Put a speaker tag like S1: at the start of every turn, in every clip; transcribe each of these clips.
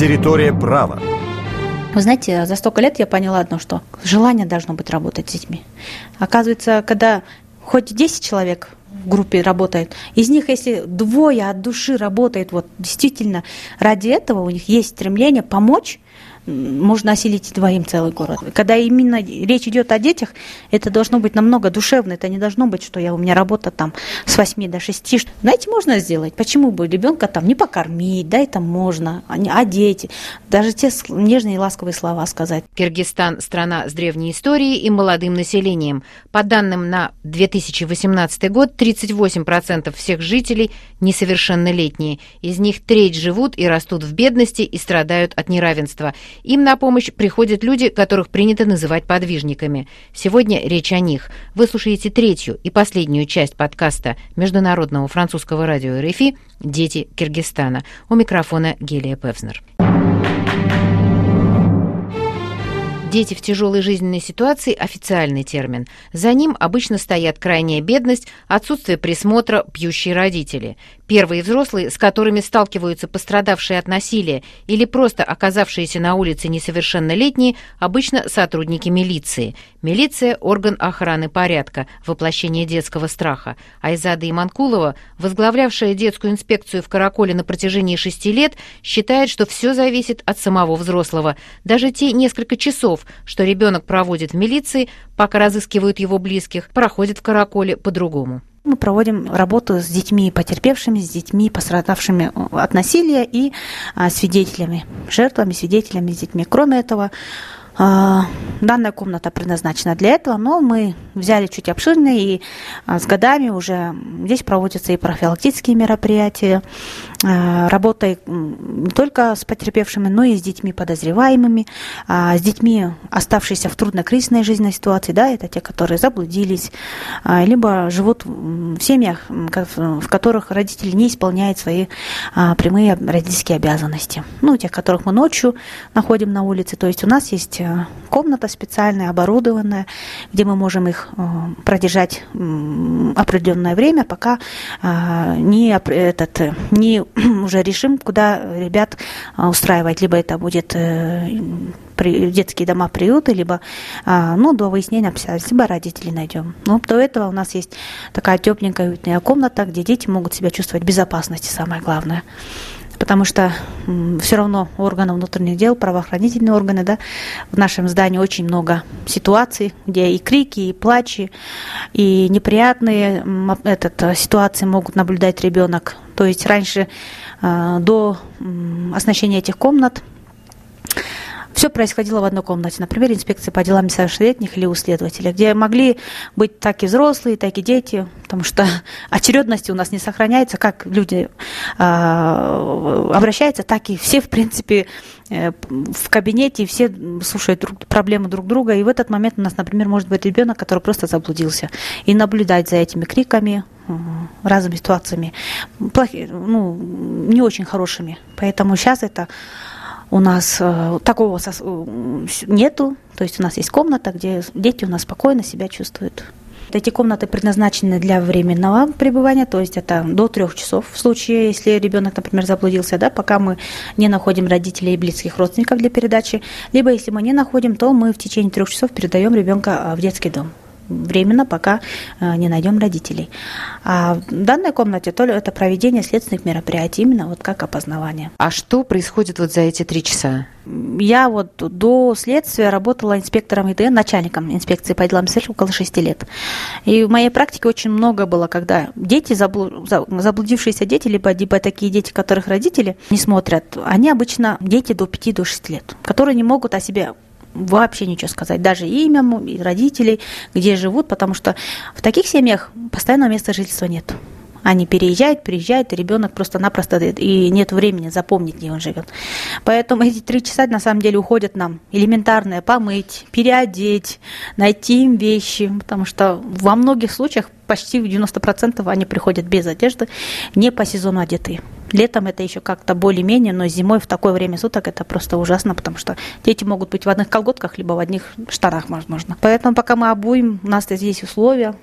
S1: Территория права.
S2: Вы знаете, за столько лет я поняла одно, что желание должно быть работать с детьми. Оказывается, когда хоть 10 человек в группе работает, из них, если двое от души работает, вот действительно ради этого у них есть стремление помочь, можно осилить двоим целый город. Когда именно речь идет о детях, это должно быть намного душевно. Это не должно быть, что я, у меня работа там с 8 до 6. Знаете, можно сделать. Почему бы ребенка там не покормить, да, это можно. А, а дети, даже те нежные и ласковые слова сказать.
S3: Киргизстан – страна с древней историей и молодым населением. По данным на 2018 год, 38% всех жителей несовершеннолетние. Из них треть живут и растут в бедности и страдают от неравенства. Им на помощь приходят люди, которых принято называть подвижниками. Сегодня речь о них. Вы слушаете третью и последнюю часть подкаста Международного французского радио РФИ «Дети Киргизстана». У микрофона Гелия Певзнер. Дети в тяжелой жизненной ситуации – официальный термин. За ним обычно стоят крайняя бедность, отсутствие присмотра, пьющие родители. Первые взрослые, с которыми сталкиваются пострадавшие от насилия или просто оказавшиеся на улице несовершеннолетние, обычно сотрудники милиции. Милиция – орган охраны порядка, воплощение детского страха. Айзада Иманкулова, возглавлявшая детскую инспекцию в Караколе на протяжении шести лет, считает, что все зависит от самого взрослого. Даже те несколько часов, что ребенок проводит в милиции, пока разыскивают его близких, проходят в Караколе по-другому.
S2: Мы проводим работу с детьми потерпевшими, с детьми пострадавшими от насилия и а, свидетелями, жертвами, свидетелями, с детьми. Кроме этого, данная комната предназначена для этого, но мы взяли чуть обширнее, и а, с годами уже здесь проводятся и профилактические мероприятия, а, работа не только с потерпевшими, но и с детьми подозреваемыми, с детьми, оставшиеся в трудно-кризисной жизненной ситуации, да, это те, которые заблудились, либо живут в семьях, в которых родители не исполняют свои прямые родительские обязанности. Ну, тех, которых мы ночью находим на улице, то есть у нас есть комната специальная, оборудованная, где мы можем их э, продержать определенное время, пока э, не, этот, не уже решим, куда ребят устраивать. Либо это будет детские дома, приюты, либо ну, до выяснения обстоятельств, либо родителей найдем. Но до этого у нас есть такая тепленькая, уютная комната, где дети могут себя чувствовать в безопасности, самое главное потому что все равно органы внутренних дел, правоохранительные органы, да, в нашем здании очень много ситуаций, где и крики, и плачи, и неприятные этот, ситуации могут наблюдать ребенок. То есть раньше э, до оснащения этих комнат все происходило в одной комнате. Например, инспекция по делам несовершеннолетних или у следователя, где могли быть так и взрослые, так и дети, потому что очередности у нас не сохраняется, как люди э, обращаются, так и все, в принципе, э, в кабинете, все слушают друг, проблемы друг друга. И в этот момент у нас, например, может быть ребенок, который просто заблудился. И наблюдать за этими криками, разными ситуациями, плохи, ну, не очень хорошими. Поэтому сейчас это у нас э, такого. Э, нету, то есть у нас есть комната, где дети у нас спокойно себя чувствуют. Эти комнаты предназначены для временного пребывания, то есть это до трех часов в случае, если ребенок, например, заблудился, да, пока мы не находим родителей и близких родственников для передачи, либо если мы не находим, то мы в течение трех часов передаем ребенка в детский дом временно, пока э, не найдем родителей. А в данной комнате то ли это проведение следственных мероприятий, именно вот как опознавание.
S3: А что происходит вот за эти три часа?
S2: Я вот до следствия работала инспектором ИТН, начальником инспекции по делам СЭЛ около шести лет. И в моей практике очень много было, когда дети, заблудившиеся дети, либо, либо такие дети, которых родители не смотрят, они обычно дети до 5-6 до лет, которые не могут о себе вообще ничего сказать, даже имя родителей, где живут, потому что в таких семьях постоянного места жительства нет. Они переезжают, приезжают, и ребенок просто-напросто и нет времени запомнить, где он живет. Поэтому эти три часа на самом деле уходят нам элементарное помыть, переодеть, найти им вещи, потому что во многих случаях почти в 90% они приходят без одежды, не по сезону одетые. Летом это еще как-то более-менее, но зимой в такое время суток это просто ужасно, потому что дети могут быть в одних колготках, либо в одних штанах, возможно. Поэтому пока мы обуем, у нас здесь условия.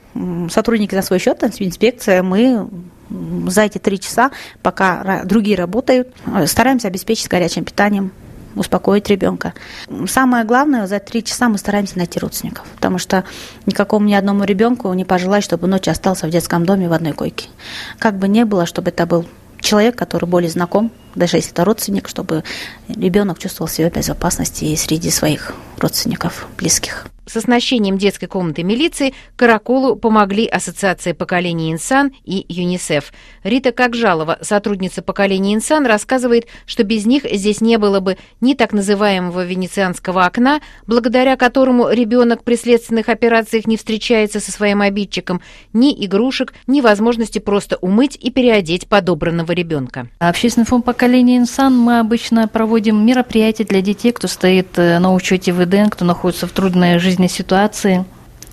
S2: Сотрудники за свой счет, инспекция, мы за эти три часа, пока другие работают, стараемся обеспечить горячим питанием успокоить ребенка. Самое главное, за три часа мы стараемся найти родственников, потому что никакому ни одному ребенку не пожелать, чтобы ночью остался в детском доме в одной койке. Как бы не было, чтобы это был человек, который более знаком, даже если это родственник, чтобы ребенок чувствовал себя в безопасности и среди своих родственников, близких.
S3: С оснащением детской комнаты милиции Караколу помогли Ассоциация поколений Инсан и ЮНИСЕФ. Рита Какжалова, сотрудница поколения Инсан, рассказывает, что без них здесь не было бы ни так называемого венецианского окна, благодаря которому ребенок при следственных операциях не встречается со своим обидчиком, ни игрушек, ни возможности просто умыть и переодеть подобранного ребенка.
S1: Общественный фонд поколения Инсан мы обычно проводим мероприятия для детей, кто стоит э, на учете ВДН, кто находится в трудной жизненной ситуации,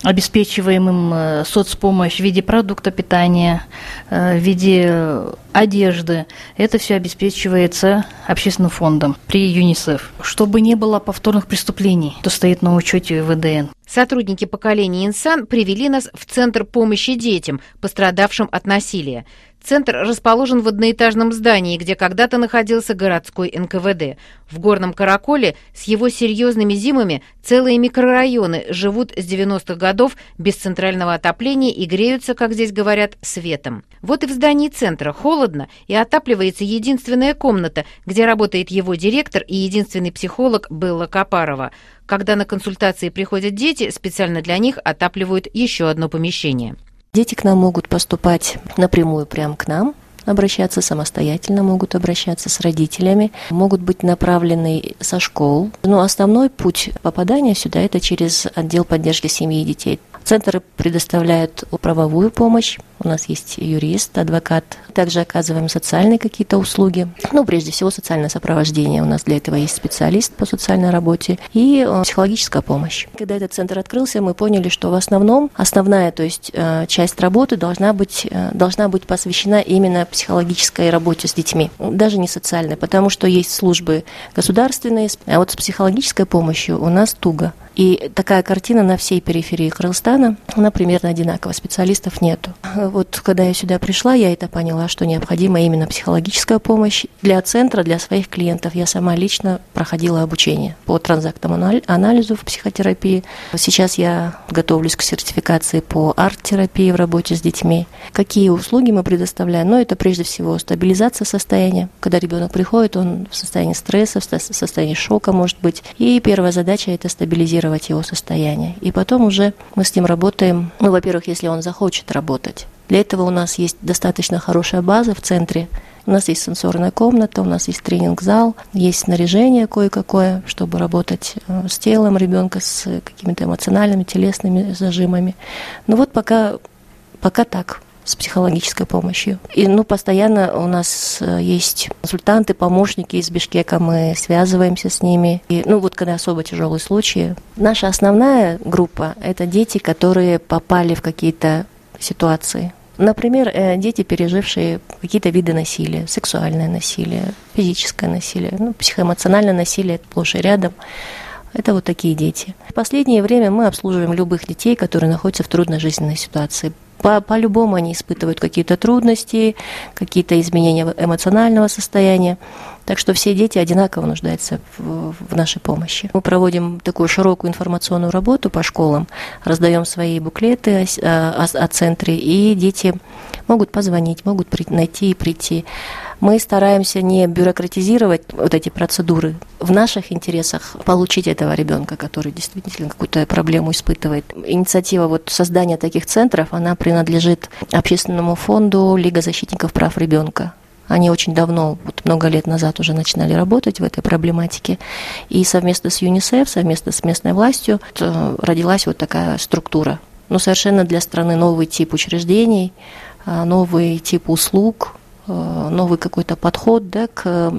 S1: обеспечиваем им э, соцпомощь в виде продукта питания, э, в виде одежды. Это все обеспечивается общественным фондом при ЮНИСЕФ. Чтобы не было повторных преступлений, то стоит на учете ВДН.
S3: Сотрудники поколения «Инсан» привели нас в Центр помощи детям, пострадавшим от насилия. Центр расположен в одноэтажном здании, где когда-то находился городской НКВД. В Горном Караколе с его серьезными зимами целые микрорайоны живут с 90-х годов без центрального отопления и греются, как здесь говорят, светом. Вот и в здании центра холодно и отапливается единственная комната, где работает его директор и единственный психолог Белла Капарова. Когда на консультации приходят дети, специально для них отапливают еще одно помещение.
S4: Дети к нам могут поступать напрямую прямо к нам, обращаться самостоятельно, могут обращаться с родителями, могут быть направлены со школ. Но основной путь попадания сюда это через отдел поддержки семьи и детей. Центр предоставляет правовую помощь, у нас есть юрист, адвокат. Также оказываем социальные какие-то услуги. Ну, прежде всего, социальное сопровождение. У нас для этого есть специалист по социальной работе и э, психологическая помощь. Когда этот центр открылся, мы поняли, что в основном основная, то есть э, часть работы должна быть, э, должна быть посвящена именно психологической работе с детьми. Даже не социальной, потому что есть службы государственные, а вот с психологической помощью у нас туго. И такая картина на всей периферии Кыргызстана, она примерно одинакова, специалистов нету. Вот когда я сюда пришла, я это поняла, что необходима именно психологическая помощь для центра, для своих клиентов. Я сама лично проходила обучение по транзактному анализу в психотерапии. Сейчас я готовлюсь к сертификации по арт-терапии в работе с детьми. Какие услуги мы предоставляем? Ну, это прежде всего стабилизация состояния. Когда ребенок приходит, он в состоянии стресса, в состоянии шока, может быть. И первая задача – это стабилизировать его состояние. И потом уже мы с ним работаем, ну, во-первых, если он захочет работать. Для этого у нас есть достаточно хорошая база в центре. У нас есть сенсорная комната, у нас есть тренинг-зал, есть снаряжение кое-какое, чтобы работать э, с телом ребенка, с какими-то эмоциональными, телесными зажимами. Ну вот пока, пока так с психологической помощью. И ну, постоянно у нас э, есть консультанты, помощники из Бишкека, мы связываемся с ними. И, ну вот когда особо тяжелые случаи. Наша основная группа – это дети, которые попали в какие-то ситуации. Например, э, дети, пережившие какие-то виды насилия, сексуальное насилие, физическое насилие, ну, психоэмоциональное насилие сплошь и рядом. Это вот такие дети. В последнее время мы обслуживаем любых детей, которые находятся в трудной жизненной ситуации. По- по-любому они испытывают какие-то трудности, какие-то изменения эмоционального состояния. Так что все дети одинаково нуждаются в, в нашей помощи. Мы проводим такую широкую информационную работу по школам, раздаем свои буклеты о, о, о центре, и дети могут позвонить, могут при, найти и прийти. Мы стараемся не бюрократизировать вот эти процедуры. В наших интересах получить этого ребенка, который действительно какую-то проблему испытывает. Инициатива вот создания таких центров, она принадлежит общественному фонду Лига защитников прав ребенка. Они очень давно, вот много лет назад уже начинали работать в этой проблематике. И совместно с ЮНИСЕФ, совместно с местной властью э, родилась вот такая структура. Но совершенно для страны новый тип учреждений, э, новый тип услуг, э, новый какой-то подход да, к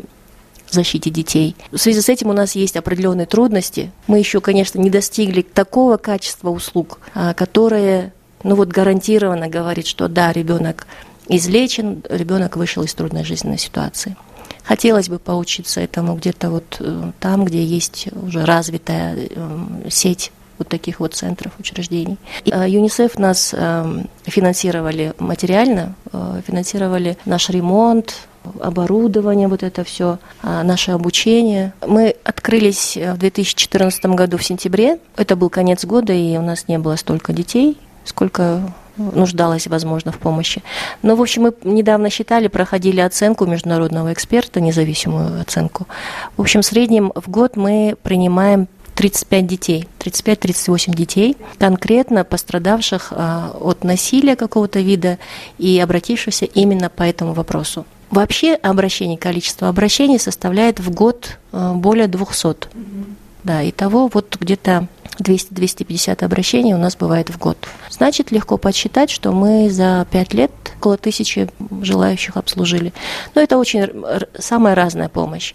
S4: защите детей. В связи с этим у нас есть определенные трудности. Мы еще, конечно, не достигли такого качества услуг, которое ну вот гарантированно говорит, что да, ребенок излечен, ребенок вышел из трудной жизненной ситуации. Хотелось бы поучиться этому где-то вот э, там, где есть уже развитая э, сеть вот таких вот центров, учреждений. Э, ЮНИСЕФ нас финансировали материально, финансировали наш ремонт, оборудование, вот это все, наше обучение. Мы открылись в 2014 году в сентябре. Это был конец года, и у нас не было столько детей, сколько нуждалась, возможно, в помощи. Но, в общем, мы недавно считали, проходили оценку международного эксперта, независимую оценку. В общем, в среднем в год мы принимаем 35 детей, 35-38 детей, конкретно пострадавших а, от насилия какого-то вида и обратившихся именно по этому вопросу. Вообще обращений, количество обращений составляет в год а, более 200. Да, и того вот где-то 200-250 обращений у нас бывает в год. Значит, легко подсчитать, что мы за 5 лет около тысячи желающих обслужили. Но это очень самая разная помощь.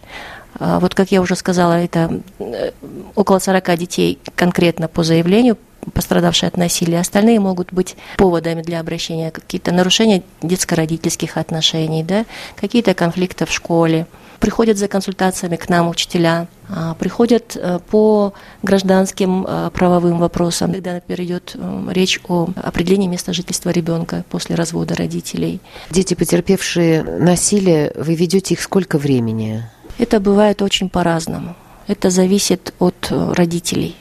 S4: А, вот, как я уже сказала, это э, около 40 детей конкретно по заявлению, пострадавшие от насилия. Остальные могут быть поводами для обращения, какие-то нарушения детско-родительских отношений, да, какие-то конфликты в школе, приходят за консультациями к нам учителя, а, приходят э, по гражданским э, правовым вопросам, когда, например, идет э, речь о определении места жительства ребенка после развода родителей.
S3: Дети, потерпевшие насилие, вы ведете их сколько времени?
S4: Это бывает очень по-разному. Это зависит от родителей.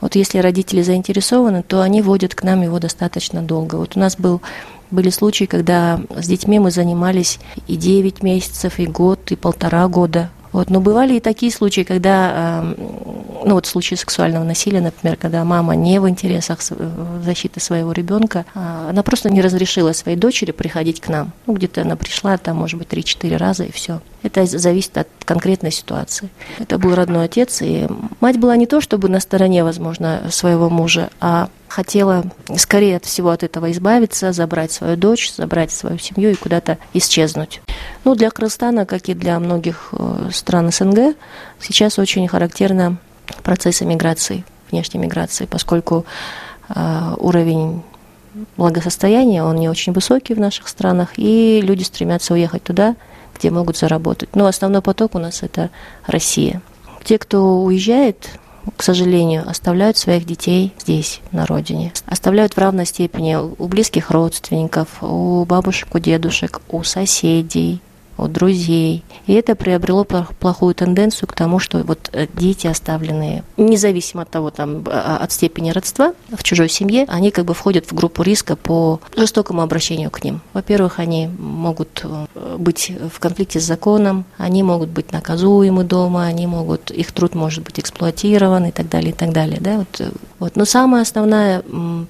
S4: Вот если родители заинтересованы, то они водят к нам его достаточно долго. Вот у нас был были случаи, когда с детьми мы занимались и 9 месяцев, и год, и полтора года. Вот. Но бывали и такие случаи, когда, ну вот случаи сексуального насилия, например, когда мама не в интересах э, защиты своего ребенка, а она просто не разрешила своей дочери приходить к нам. Ну, где-то она пришла, там, может быть, 3-4 раза, и все. Это зависит от конкретной ситуации. Это был родной отец, и мать была не то, чтобы на стороне, возможно, своего мужа, а хотела скорее от всего от этого избавиться, забрать свою дочь, забрать свою семью и куда-то исчезнуть. Ну, для Кыргызстана, как и для многих э, стран СНГ, сейчас очень характерно процесс миграции, внешней миграции, поскольку э, уровень благосостояния, он не очень высокий в наших странах, и люди стремятся уехать туда, где могут заработать. Но основной поток у нас это Россия. Те, кто уезжает, к сожалению, оставляют своих детей здесь, на родине. Оставляют в равной степени у близких родственников, у бабушек, у дедушек, у соседей, от друзей. И это приобрело плохую тенденцию к тому, что вот э, дети, оставленные, независимо от того, там, а, от степени родства в чужой семье, они как бы входят в группу риска по жестокому обращению к ним. Во-первых, они могут э, быть в конфликте с законом, они могут быть наказуемы дома, они могут, их труд может быть эксплуатирован и так далее, и так далее. Да? Вот, э, вот. Но самая основная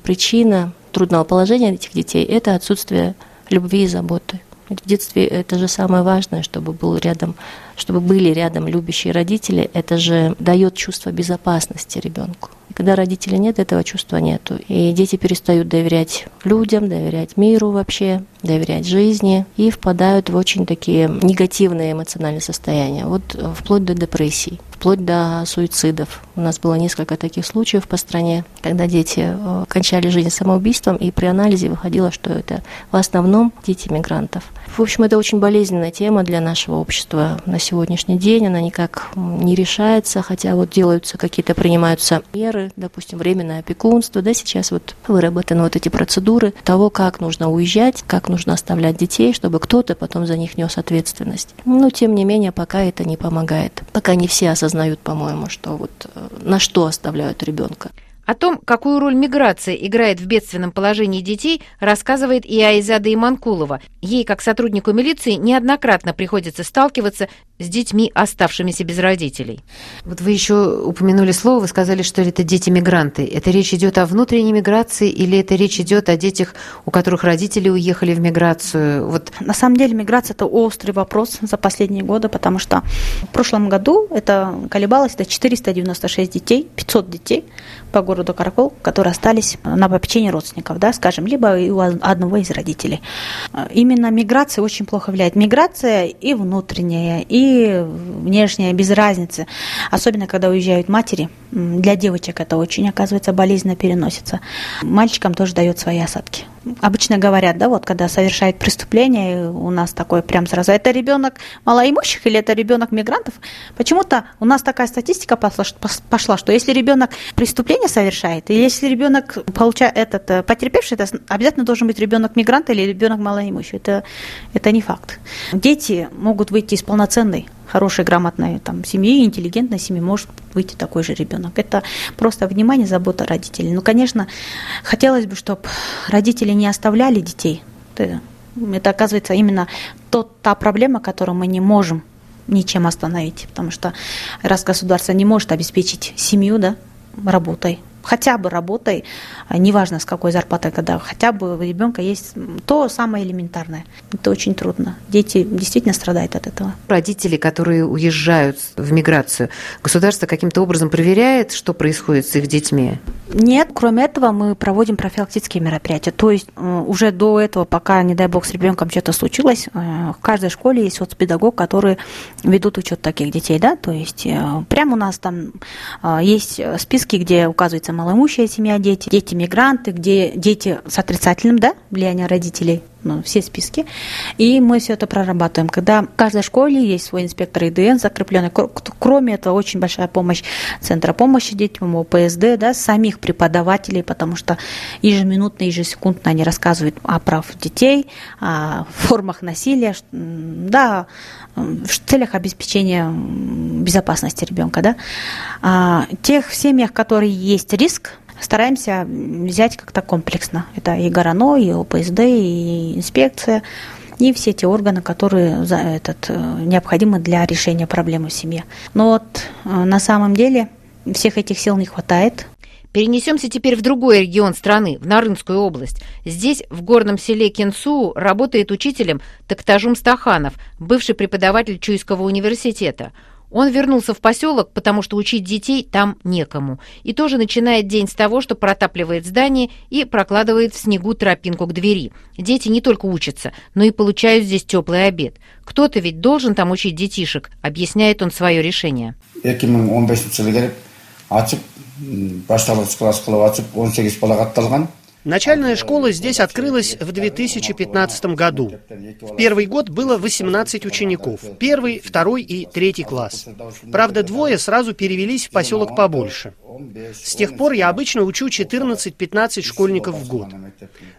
S4: причина трудного положения этих детей – это отсутствие любви и заботы. В детстве это же самое важное, чтобы был рядом, чтобы были рядом любящие родители. Это же дает чувство безопасности ребенку. И когда родителей нет, этого чувства нету. И дети перестают доверять людям, доверять миру вообще, доверять жизни и впадают в очень такие негативные эмоциональные состояния, вот э, вплоть до депрессии вплоть до суицидов. У нас было несколько таких случаев по стране, когда дети э, кончали жизнь самоубийством, и при анализе выходило, что это в основном дети мигрантов. В общем, это очень болезненная тема для нашего общества на сегодняшний день. Она никак не решается, хотя вот делаются какие-то, принимаются меры, допустим, временное опекунство, да, сейчас вот выработаны вот эти процедуры того, как нужно уезжать, как нужно оставлять детей, чтобы кто-то потом за них нес ответственность. Но, тем не менее, пока это не помогает. Пока не все осознают, по-моему, что вот э, на что оставляют ребенка.
S3: О том, какую роль миграция играет в бедственном положении детей, рассказывает и Айзада Иманкулова. Ей, как сотруднику милиции, неоднократно приходится сталкиваться с детьми, оставшимися без родителей. Вот вы еще упомянули слово, вы сказали, что это дети-мигранты. Это речь идет о внутренней миграции или это речь идет о детях, у которых родители уехали в миграцию?
S2: Вот. На самом деле миграция – это острый вопрос за последние годы, потому что в прошлом году это колебалось до 496 детей, 500 детей по городу Каракол, которые остались на попечении родственников, да, скажем, либо у одного из родителей. Именно миграция очень плохо влияет. Миграция и внутренняя, и внешнее, без разницы. Особенно, когда уезжают матери. Для девочек это очень, оказывается, болезненно переносится. Мальчикам тоже дает свои осадки обычно говорят, да, вот когда совершает преступление, у нас такое прям сразу, это ребенок малоимущих или это ребенок мигрантов? Почему-то у нас такая статистика пошла, что если ребенок преступление совершает, или если ребенок получает этот э, потерпевший, это обязательно должен быть ребенок мигранта или ребенок малоимущий. Это, это не факт. Дети могут выйти из полноценной хорошей, грамотной там, семьи, интеллигентной семьи может выйти такой же ребенок. Это просто внимание, забота родителей. Ну, конечно, хотелось бы, чтобы родители не оставляли детей. Это, оказывается, именно тот, та проблема, которую мы не можем ничем остановить, потому что раз государство не может обеспечить семью да, работой, хотя бы работой, а неважно с какой зарплатой, когда хотя бы у ребенка есть то самое элементарное. Это очень трудно. Дети действительно страдают от этого.
S3: Родители, которые уезжают в миграцию, государство каким-то образом проверяет, что происходит с их детьми?
S2: Нет, кроме этого мы проводим профилактические мероприятия. То есть э, уже до этого, пока, не дай бог, с ребенком что-то случилось, э, в каждой школе есть соцпедагог, который ведут учет таких детей, да, то есть э, прямо у нас там есть списки, где указывается малоимущая семья, дети, дети-мигранты, где дети с отрицательным да, влиянием родителей, ну, все списки. И мы все это прорабатываем. Когда в каждой школе есть свой инспектор ИДН закрепленный. Кроме этого, очень большая помощь Центра помощи детям, ОПСД, да, самих преподавателей, потому что ежеминутно, ежесекундно они рассказывают о прав детей, о формах насилия, да, в целях обеспечения безопасности ребенка. Да. А, тех семьях, которые есть риск, стараемся взять как-то комплексно. Это и ГОРАНО, и ОПСД, и инспекция, и все те органы, которые за этот, э, необходимы для решения проблемы в семье. Но вот э, на самом деле всех этих сил не хватает.
S3: Перенесемся теперь в другой регион страны, в Нарынскую область. Здесь, в горном селе Кенсу, работает учителем Токтажум Стаханов, бывший преподаватель Чуйского университета. Он вернулся в поселок, потому что учить детей там некому. И тоже начинает день с того, что протапливает здание и прокладывает в снегу тропинку к двери. Дети не только учатся, но и получают здесь теплый обед. Кто-то ведь должен там учить детишек, объясняет он свое решение.
S5: ачып башталгыч класс кылып ачып он сегиз бала катталган Начальная школа здесь открылась в 2015 году. В первый год было 18 учеников. Первый, второй и третий класс. Правда, двое сразу перевелись в поселок побольше. С тех пор я обычно учу 14-15 школьников в год.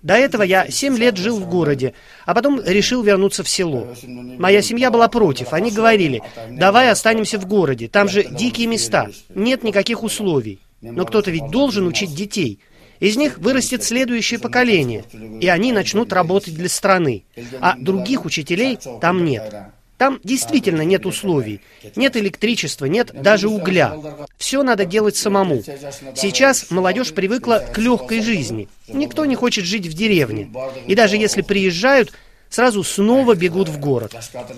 S5: До этого я 7 лет жил в городе, а потом решил вернуться в село. Моя семья была против. Они говорили, давай останемся в городе, там же дикие места, нет никаких условий. Но кто-то ведь должен учить детей. Из них вырастет следующее поколение, и они начнут работать для страны. А других учителей там нет. Там действительно нет условий. Нет электричества, нет даже угля. Все надо делать самому. Сейчас молодежь привыкла к легкой жизни. Никто не хочет жить в деревне. И даже если приезжают, сразу снова бегут в город.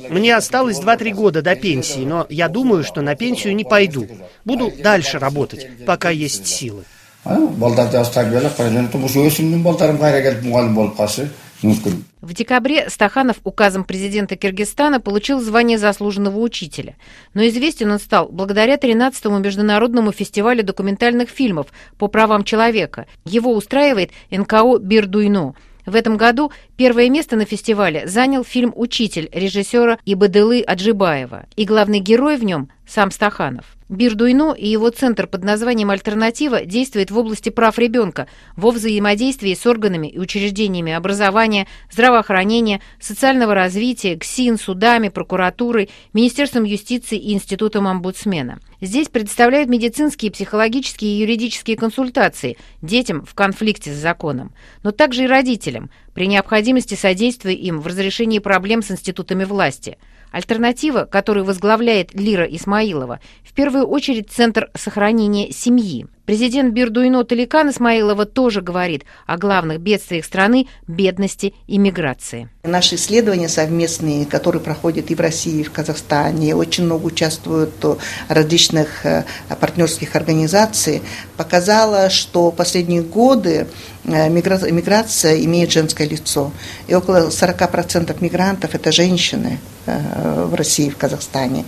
S5: Мне осталось 2-3 года до пенсии, но я думаю, что на пенсию не пойду. Буду дальше работать, пока есть силы. Балдарды тарбиялап кара жөнөтүп ушу өсүмдүн балдарым кайра келип мугалим болуп калышы мүмкүн
S3: В декабре Стаханов указом президента Киргизстана получил звание заслуженного учителя. Но известен он стал благодаря 13-му международному фестивалю документальных фильмов по правам человека. Его устраивает НКО «Бирдуйно». В этом году первое место на фестивале занял фильм «Учитель» режиссера Ибадылы Аджибаева. И главный герой в нем – сам Стаханов. Бирдуйно и его центр под названием «Альтернатива» действует в области прав ребенка во взаимодействии с органами и учреждениями образования, здравоохранения, социального развития, КСИН, судами, прокуратурой, Министерством юстиции и Институтом омбудсмена. Здесь представляют медицинские, психологические и юридические консультации детям в конфликте с законом, но также и родителям, при необходимости содействия им в разрешении проблем с институтами власти – Альтернатива, которую возглавляет Лира Исмаилова, в первую очередь Центр сохранения семьи – Президент Бирдуино Таликан Исмаилова тоже говорит о главных бедствиях страны – бедности и миграции.
S6: Наши исследования совместные, которые проходят и в России, и в Казахстане, очень много участвуют в различных э, партнерских организаций, показало, что последние годы э, миграция имеет женское лицо. И около 40% мигрантов – это женщины э, в России, в Казахстане.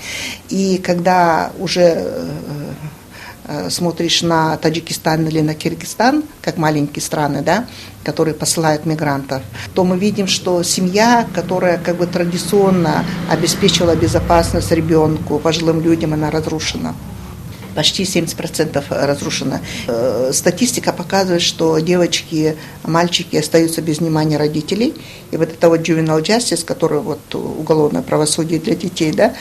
S6: И когда уже Э, смотришь на Таджикистан или на Киргизстан, как маленькие страны, да, которые посылают мигрантов, то мы видим, что семья, которая как бы традиционно обеспечивала безопасность ребенку, пожилым людям, она разрушена почти 70% разрушено. Э, статистика показывает, что девочки, мальчики остаются без внимания родителей. И вот это вот juvenile justice, который вот уголовное правосудие для детей, да,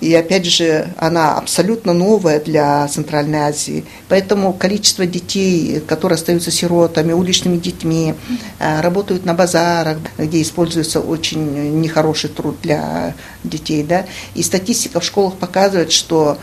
S6: и опять же, она абсолютно новая для Центральной Азии. Поэтому количество детей, которые остаются сиротами, уличными детьми, э, работают на базарах, где используется очень нехороший труд для детей, да, и статистика в школах показывает, что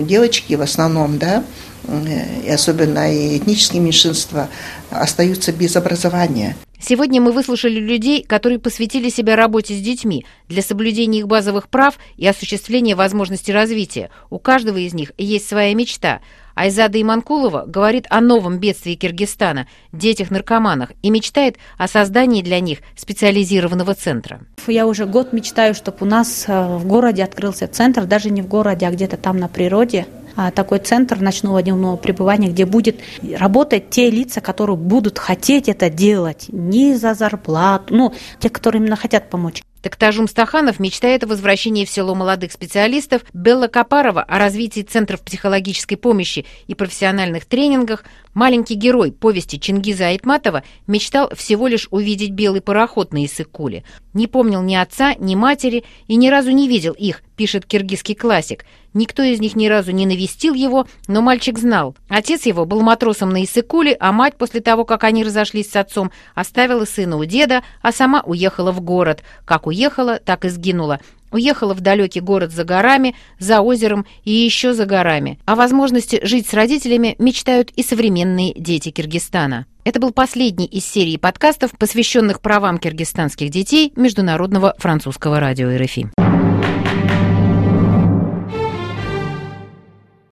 S6: девочки в основном, да, э, и особенно и этнические меньшинства, остаются без образования.
S3: Сегодня мы выслушали людей, которые посвятили себя работе с детьми для соблюдения их базовых прав и осуществления возможностей развития. У каждого из них есть своя мечта. Айзада Иманкулова говорит о новом бедствии Киргизстана – детях-наркоманах и мечтает о создании для них специализированного центра.
S2: Я уже год мечтаю, чтобы у нас э, в городе открылся центр, даже не в городе, а где-то там на природе, такой центр ночного дневного пребывания, где будет работать те лица, которые будут хотеть это делать, не за зарплату, ну, те, которые именно хотят помочь.
S3: Токтажум Стаханов мечтает о возвращении в село молодых специалистов, Белла Капарова о развитии центров психологической помощи и профессиональных тренингах, маленький герой повести Чингиза Айтматова мечтал всего лишь увидеть белый пароход на Иссык-Куле. Не помнил ни отца, ни матери и ни разу не видел их, пишет киргизский классик. Никто из них ни разу не навестил его, но мальчик знал. Отец его был матросом на Иссыкуле, а мать после того, как они разошлись с отцом, оставила сына у деда, а сама уехала в город. Как уехала, так и сгинула. Уехала в далекий город за горами, за озером и еще за горами. О возможности жить с родителями мечтают и современные дети Киргизстана. Это был последний из серии подкастов, посвященных правам киргизстанских детей Международного французского радио РФИ.